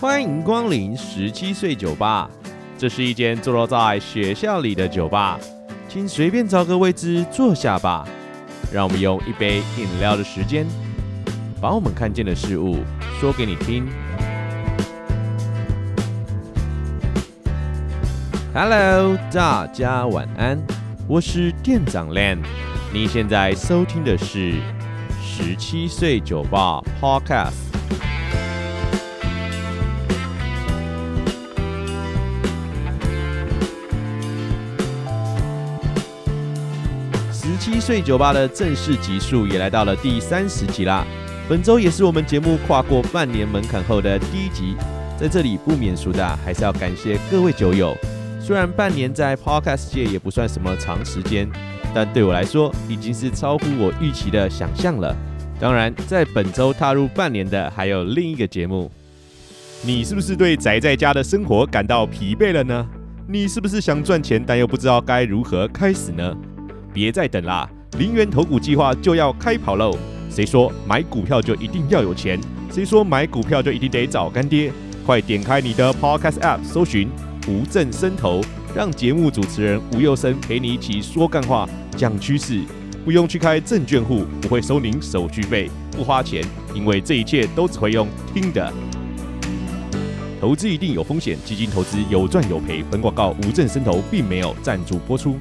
欢迎光临十七岁酒吧，这是一间坐落在学校里的酒吧，请随便找个位置坐下吧。让我们用一杯饮料的时间，把我们看见的事物说给你听。Hello，大家晚安，我是店长 Len，你现在收听的是十七岁酒吧 Podcast。十七岁酒吧的正式集数也来到了第三十集啦。本周也是我们节目跨过半年门槛后的第一集，在这里不免俗的还是要感谢各位酒友。虽然半年在 Podcast 界也不算什么长时间，但对我来说已经是超乎我预期的想象了。当然，在本周踏入半年的还有另一个节目。你是不是对宅在家的生活感到疲惫了呢？你是不是想赚钱，但又不知道该如何开始呢？别再等啦！零元投股计划就要开跑喽！谁说买股票就一定要有钱？谁说买股票就一定得找干爹？快点开你的 Podcast App，搜寻无正生投，让节目主持人吴佑生陪你一起说干话、讲趋势，不用去开证券户，不会收您手续费，不花钱，因为这一切都只会用听的。投资一定有风险，基金投资有赚有赔。本广告无证申投，并没有赞助播出。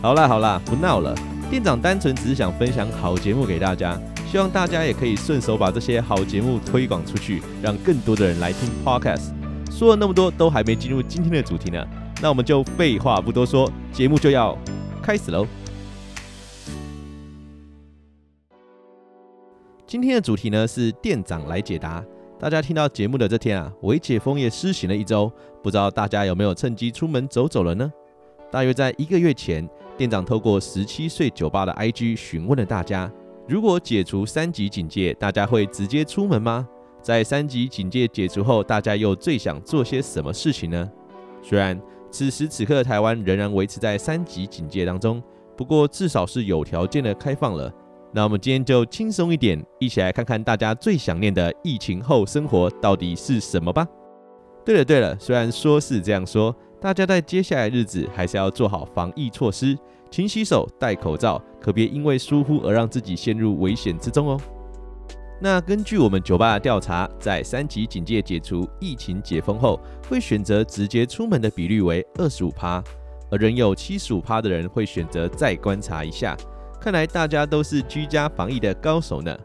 好啦好啦，不闹了。店长单纯只是想分享好节目给大家，希望大家也可以顺手把这些好节目推广出去，让更多的人来听 Podcast。说了那么多，都还没进入今天的主题呢，那我们就废话不多说，节目就要开始喽。今天的主题呢是店长来解答。大家听到节目的这天啊，微解封也施行了一周，不知道大家有没有趁机出门走走了呢？大约在一个月前。店长透过十七岁酒吧的 IG 询问了大家：如果解除三级警戒，大家会直接出门吗？在三级警戒解除后，大家又最想做些什么事情呢？虽然此时此刻的台湾仍然维持在三级警戒当中，不过至少是有条件的开放了。那我们今天就轻松一点，一起来看看大家最想念的疫情后生活到底是什么吧。对了对了，虽然说是这样说。大家在接下来日子还是要做好防疫措施，勤洗手、戴口罩，可别因为疏忽而让自己陷入危险之中哦。那根据我们酒吧的调查，在三级警戒解除、疫情解封后，会选择直接出门的比率为二十五趴，而仍有七十五趴的人会选择再观察一下。看来大家都是居家防疫的高手呢。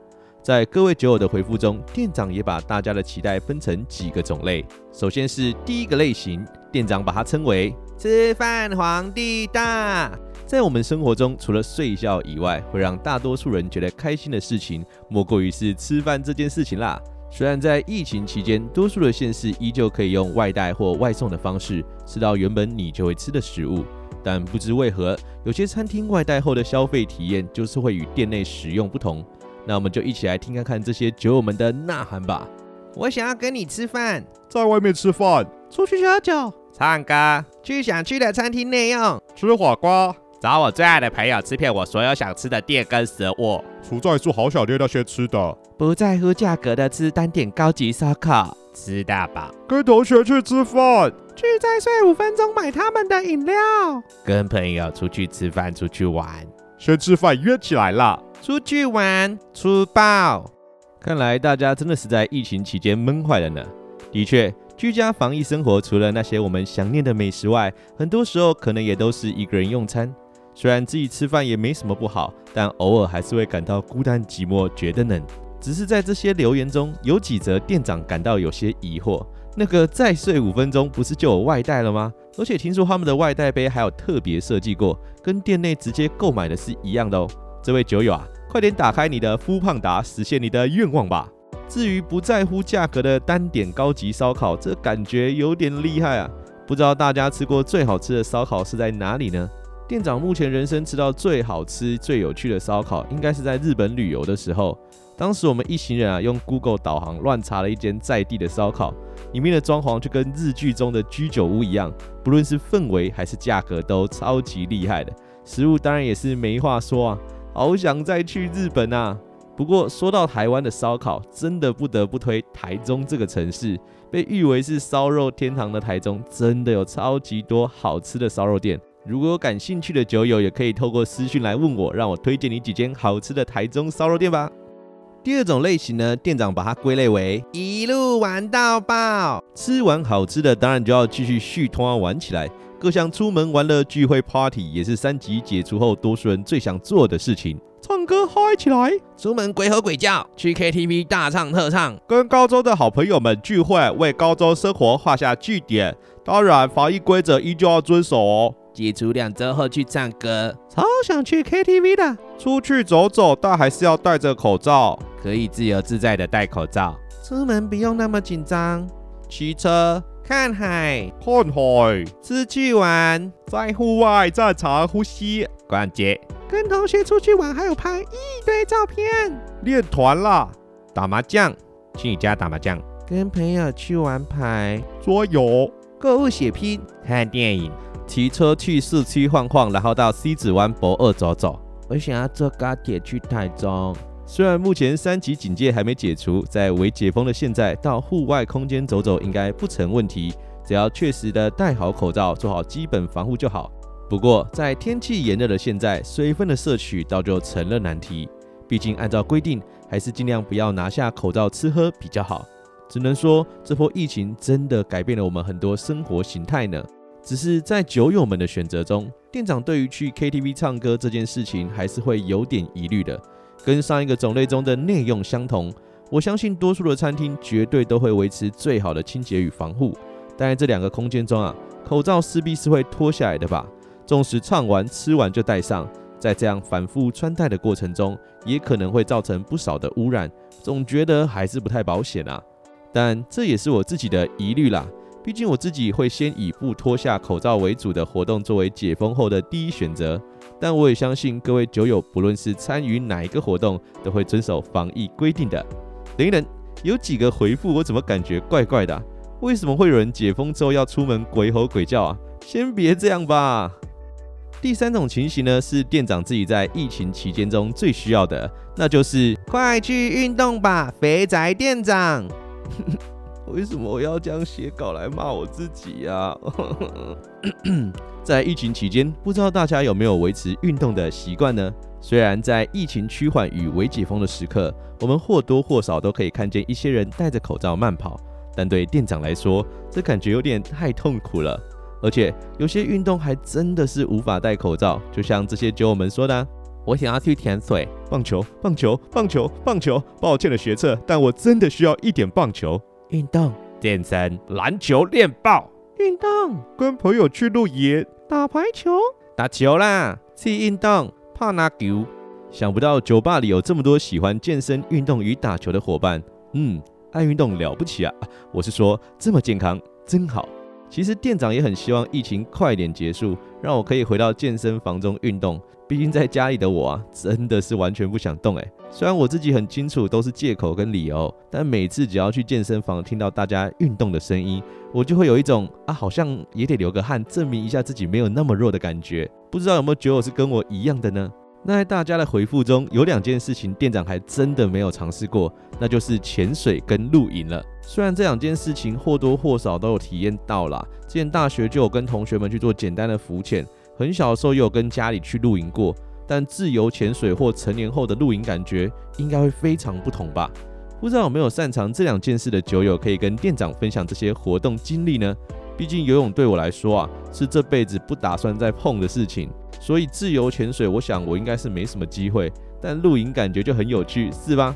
在各位酒友的回复中，店长也把大家的期待分成几个种类。首先是第一个类型，店长把它称为“吃饭皇帝大”。在我们生活中，除了睡觉以外，会让大多数人觉得开心的事情，莫过于是吃饭这件事情啦。虽然在疫情期间，多数的县市依旧可以用外带或外送的方式吃到原本你就会吃的食物，但不知为何，有些餐厅外带后的消费体验就是会与店内使用不同。那我们就一起来听看看这些酒友们的呐喊吧。我想要跟你吃饭，在外面吃饭，出去喝酒，唱歌，去想去的餐厅内用，吃火锅，找我最爱的朋友吃遍我所有想吃的店跟食物。不在乎好小店那些吃的，不在乎价格的吃单点高级烧烤，吃大饱。跟同学去吃饭，去再睡五分钟买他们的饮料。跟朋友出去吃饭，出去玩，先吃饭约起来了。出去玩，出爆！看来大家真的是在疫情期间闷坏了呢。的确，居家防疫生活，除了那些我们想念的美食外，很多时候可能也都是一个人用餐。虽然自己吃饭也没什么不好，但偶尔还是会感到孤单寂寞，觉得冷。只是在这些留言中，有几则店长感到有些疑惑：那个再睡五分钟，不是就有外带了吗？而且听说他们的外带杯还有特别设计过，跟店内直接购买的是一样的哦。这位酒友啊，快点打开你的夫胖达实现你的愿望吧。至于不在乎价格的单点高级烧烤，这感觉有点厉害啊。不知道大家吃过最好吃的烧烤是在哪里呢？店长目前人生吃到最好吃、最有趣的烧烤，应该是在日本旅游的时候。当时我们一行人啊，用 Google 导航乱查了一间在地的烧烤，里面的装潢就跟日剧中的居酒屋一样，不论是氛围还是价格都超级厉害的，食物当然也是没话说啊，好想再去日本啊！不过说到台湾的烧烤，真的不得不推台中这个城市，被誉为是烧肉天堂的台中，真的有超级多好吃的烧肉店。如果有感兴趣的酒友，也可以透过私讯来问我，让我推荐你几间好吃的台中烧肉店吧。第二种类型呢，店长把它归类为一路玩到爆。吃完好吃的，当然就要继续续摊玩起来。各项出门玩乐、聚会、Party 也是三级解除后多数人最想做的事情。唱歌嗨起来，出门鬼吼鬼叫，去 KTV 大唱特唱，跟高中的好朋友们聚会，为高中生活画下句点。当然，防疫规则依旧要遵守哦。解除两周后去唱歌，超想去 KTV 的。出去走走，但还是要戴着口罩，可以自由自在的戴口罩。出门不用那么紧张。骑车、看海、看海、出去玩，在户外正常呼吸、逛街，跟同学出去玩，还有拍一堆照片。练团啦，打麻将，去你家打麻将。跟朋友去玩牌、桌游、购物血拼、看电影。骑车去市区晃晃，然后到西子湾博二走走。我想要坐高铁去台中。虽然目前三级警戒还没解除，在未解封的现在，到户外空间走走应该不成问题，只要确实的戴好口罩，做好基本防护就好。不过在天气炎热的现在，水分的摄取倒就成了难题。毕竟按照规定，还是尽量不要拿下口罩吃喝比较好。只能说这波疫情真的改变了我们很多生活形态呢。只是在酒友们的选择中，店长对于去 KTV 唱歌这件事情还是会有点疑虑的。跟上一个种类中的内用相同，我相信多数的餐厅绝对都会维持最好的清洁与防护。但在这两个空间中啊，口罩势必是会脱下来的吧？纵使唱完吃完就戴上，在这样反复穿戴的过程中，也可能会造成不少的污染。总觉得还是不太保险啊。但这也是我自己的疑虑啦。毕竟我自己会先以不脱下口罩为主的活动作为解封后的第一选择，但我也相信各位酒友不论是参与哪一个活动，都会遵守防疫规定的。等一等，有几个回复我怎么感觉怪怪的？为什么会有人解封之后要出门鬼吼鬼叫啊？先别这样吧。第三种情形呢，是店长自己在疫情期间中最需要的，那就是快去运动吧，肥宅店长。为什么我要这样写稿来骂我自己呀、啊？在疫情期间，不知道大家有没有维持运动的习惯呢？虽然在疫情趋缓与微解封的时刻，我们或多或少都可以看见一些人戴着口罩慢跑，但对店长来说，这感觉有点太痛苦了。而且有些运动还真的是无法戴口罩，就像这些酒友们说的、：“我想要去潜水、棒球、棒球、棒球、棒球。抱歉的学测，但我真的需要一点棒球。”运动、健身、篮球练爆；运动，跟朋友去露营、打排球、打球啦；去运动，泡那球。想不到酒吧里有这么多喜欢健身、运动与打球的伙伴。嗯，爱运动了不起啊！我是说，这么健康真好。其实店长也很希望疫情快点结束，让我可以回到健身房中运动。毕竟在家里的我啊，真的是完全不想动诶。虽然我自己很清楚都是借口跟理由，但每次只要去健身房听到大家运动的声音，我就会有一种啊，好像也得流个汗，证明一下自己没有那么弱的感觉。不知道有没有酒友是跟我一样的呢？那在大家的回复中，有两件事情店长还真的没有尝试过，那就是潜水跟露营了。虽然这两件事情或多或少都有体验到啦，之前大学就有跟同学们去做简单的浮潜。很小的时候也有跟家里去露营过，但自由潜水或成年后的露营感觉应该会非常不同吧？不知道有没有擅长这两件事的酒友可以跟店长分享这些活动经历呢？毕竟游泳对我来说啊是这辈子不打算再碰的事情，所以自由潜水我想我应该是没什么机会，但露营感觉就很有趣，是吧？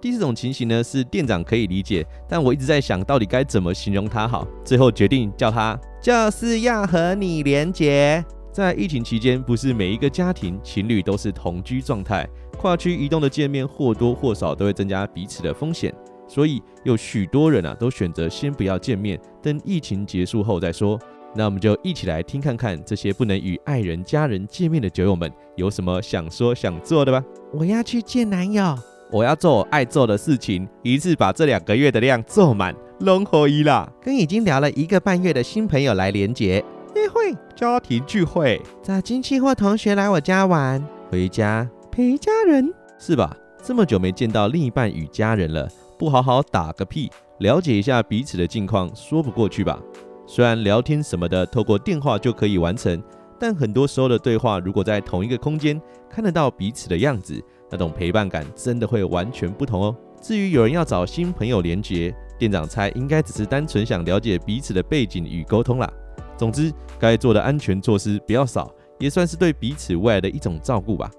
第四种情形呢是店长可以理解，但我一直在想到底该怎么形容它好，最后决定叫它。就是要和你连结。在疫情期间，不是每一个家庭情侣都是同居状态，跨区移动的见面或多或少都会增加彼此的风险，所以有许多人啊都选择先不要见面，等疫情结束后再说。那我们就一起来听看看这些不能与爱人、家人见面的酒友们有什么想说想做的吧。我要去见男友，我要做我爱做的事情，一次把这两个月的量做满，龙合一啦。跟已经聊了一个半月的新朋友来连结，约会、家庭聚会，找亲戚或同学来我家玩，回家陪家人，是吧？这么久没见到另一半与家人了，不好好打个屁，了解一下彼此的近况，说不过去吧？虽然聊天什么的，透过电话就可以完成。但很多时候的对话，如果在同一个空间看得到彼此的样子，那种陪伴感真的会完全不同哦。至于有人要找新朋友连结，店长猜应该只是单纯想了解彼此的背景与沟通啦。总之，该做的安全措施不要少，也算是对彼此未来的一种照顾吧。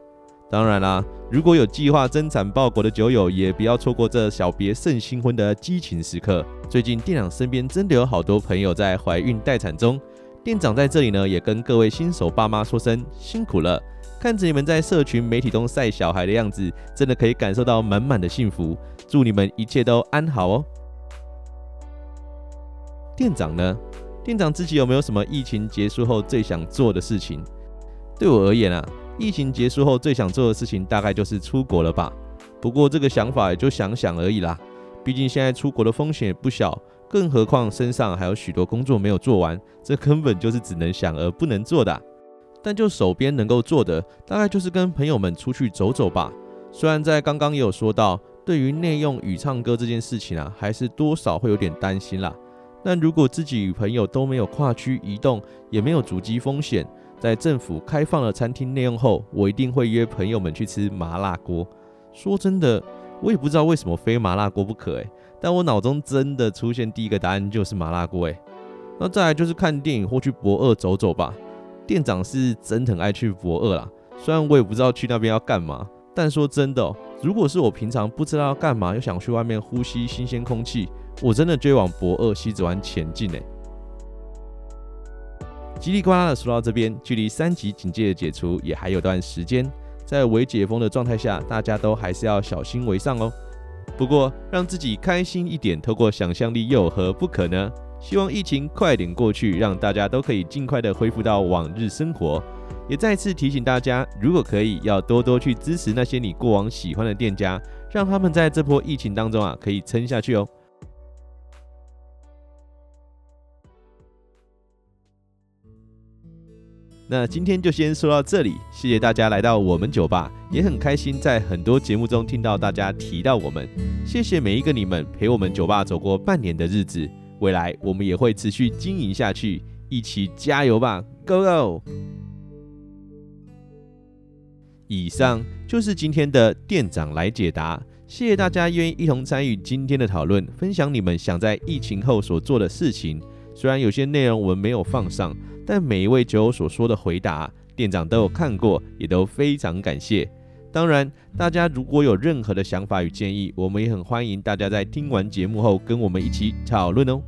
当然啦，如果有计划增产报国的酒友，也不要错过这小别胜新婚的激情时刻。最近店长身边真的有好多朋友在怀孕待产中。店长在这里呢，也跟各位新手爸妈说声辛苦了。看着你们在社群媒体中晒小孩的样子，真的可以感受到满满的幸福。祝你们一切都安好哦。店长呢？店长自己有没有什么疫情结束后最想做的事情？对我而言啊，疫情结束后最想做的事情大概就是出国了吧。不过这个想法也就想想而已啦，毕竟现在出国的风险也不小。更何况身上还有许多工作没有做完，这根本就是只能想而不能做的。但就手边能够做的，大概就是跟朋友们出去走走吧。虽然在刚刚也有说到，对于内用与唱歌这件事情啊，还是多少会有点担心啦。但如果自己与朋友都没有跨区移动，也没有阻击风险，在政府开放了餐厅内用后，我一定会约朋友们去吃麻辣锅。说真的，我也不知道为什么非麻辣锅不可诶。但我脑中真的出现第一个答案就是麻辣锅诶，那再来就是看电影或去博二走走吧。店长是真的很爱去博二啦，虽然我也不知道去那边要干嘛，但说真的哦，如果是我平常不知道要干嘛，又想去外面呼吸新鲜空气，我真的就会往博二西子湾前进诶。叽里呱啦的说到这边，距离三级警戒的解除也还有段时间，在未解封的状态下，大家都还是要小心为上哦。不过，让自己开心一点，透过想象力又有何不可呢？希望疫情快点过去，让大家都可以尽快的恢复到往日生活。也再次提醒大家，如果可以，要多多去支持那些你过往喜欢的店家，让他们在这波疫情当中啊，可以撑下去哦。那今天就先说到这里，谢谢大家来到我们酒吧，也很开心在很多节目中听到大家提到我们，谢谢每一个你们陪我们酒吧走过半年的日子，未来我们也会持续经营下去，一起加油吧，Go Go！以上就是今天的店长来解答，谢谢大家愿意一同参与今天的讨论，分享你们想在疫情后所做的事情，虽然有些内容我们没有放上。但每一位酒友所说的回答，店长都有看过，也都非常感谢。当然，大家如果有任何的想法与建议，我们也很欢迎大家在听完节目后跟我们一起讨论哦。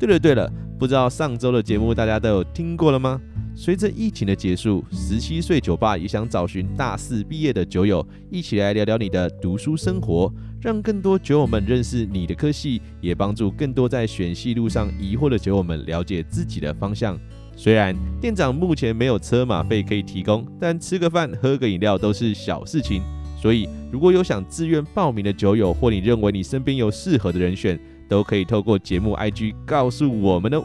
对了对了，不知道上周的节目大家都有听过了吗？随着疫情的结束，十七岁酒吧也想找寻大四毕业的酒友，一起来聊聊你的读书生活，让更多酒友们认识你的科系，也帮助更多在选系路上疑惑的酒友们了解自己的方向。虽然店长目前没有车马费可以提供，但吃个饭、喝个饮料都是小事情。所以，如果有想自愿报名的酒友，或你认为你身边有适合的人选，都可以透过节目 IG 告诉我们哦。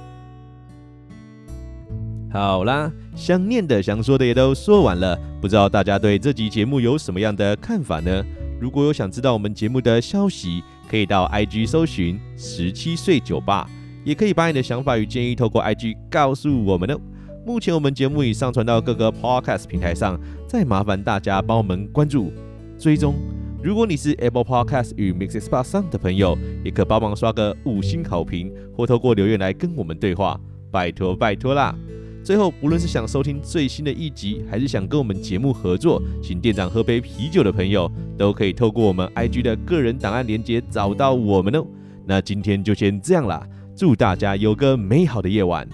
好啦，想念的、想说的也都说完了，不知道大家对这集节目有什么样的看法呢？如果有想知道我们节目的消息，可以到 IG 搜寻十七岁酒吧。也可以把你的想法与建议透过 IG 告诉我们哦。目前我们节目已上传到各个 Podcast 平台上，再麻烦大家帮我们关注、追踪。如果你是 Apple Podcast 与 MixerBox 上的朋友，也可帮忙刷个五星好评，或透过留言来跟我们对话，拜托拜托啦！最后，无论是想收听最新的一集，还是想跟我们节目合作，请店长喝杯啤酒的朋友，都可以透过我们 IG 的个人档案连接找到我们哦。那今天就先这样啦。祝大家有个美好的夜晚。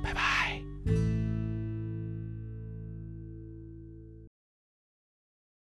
拜拜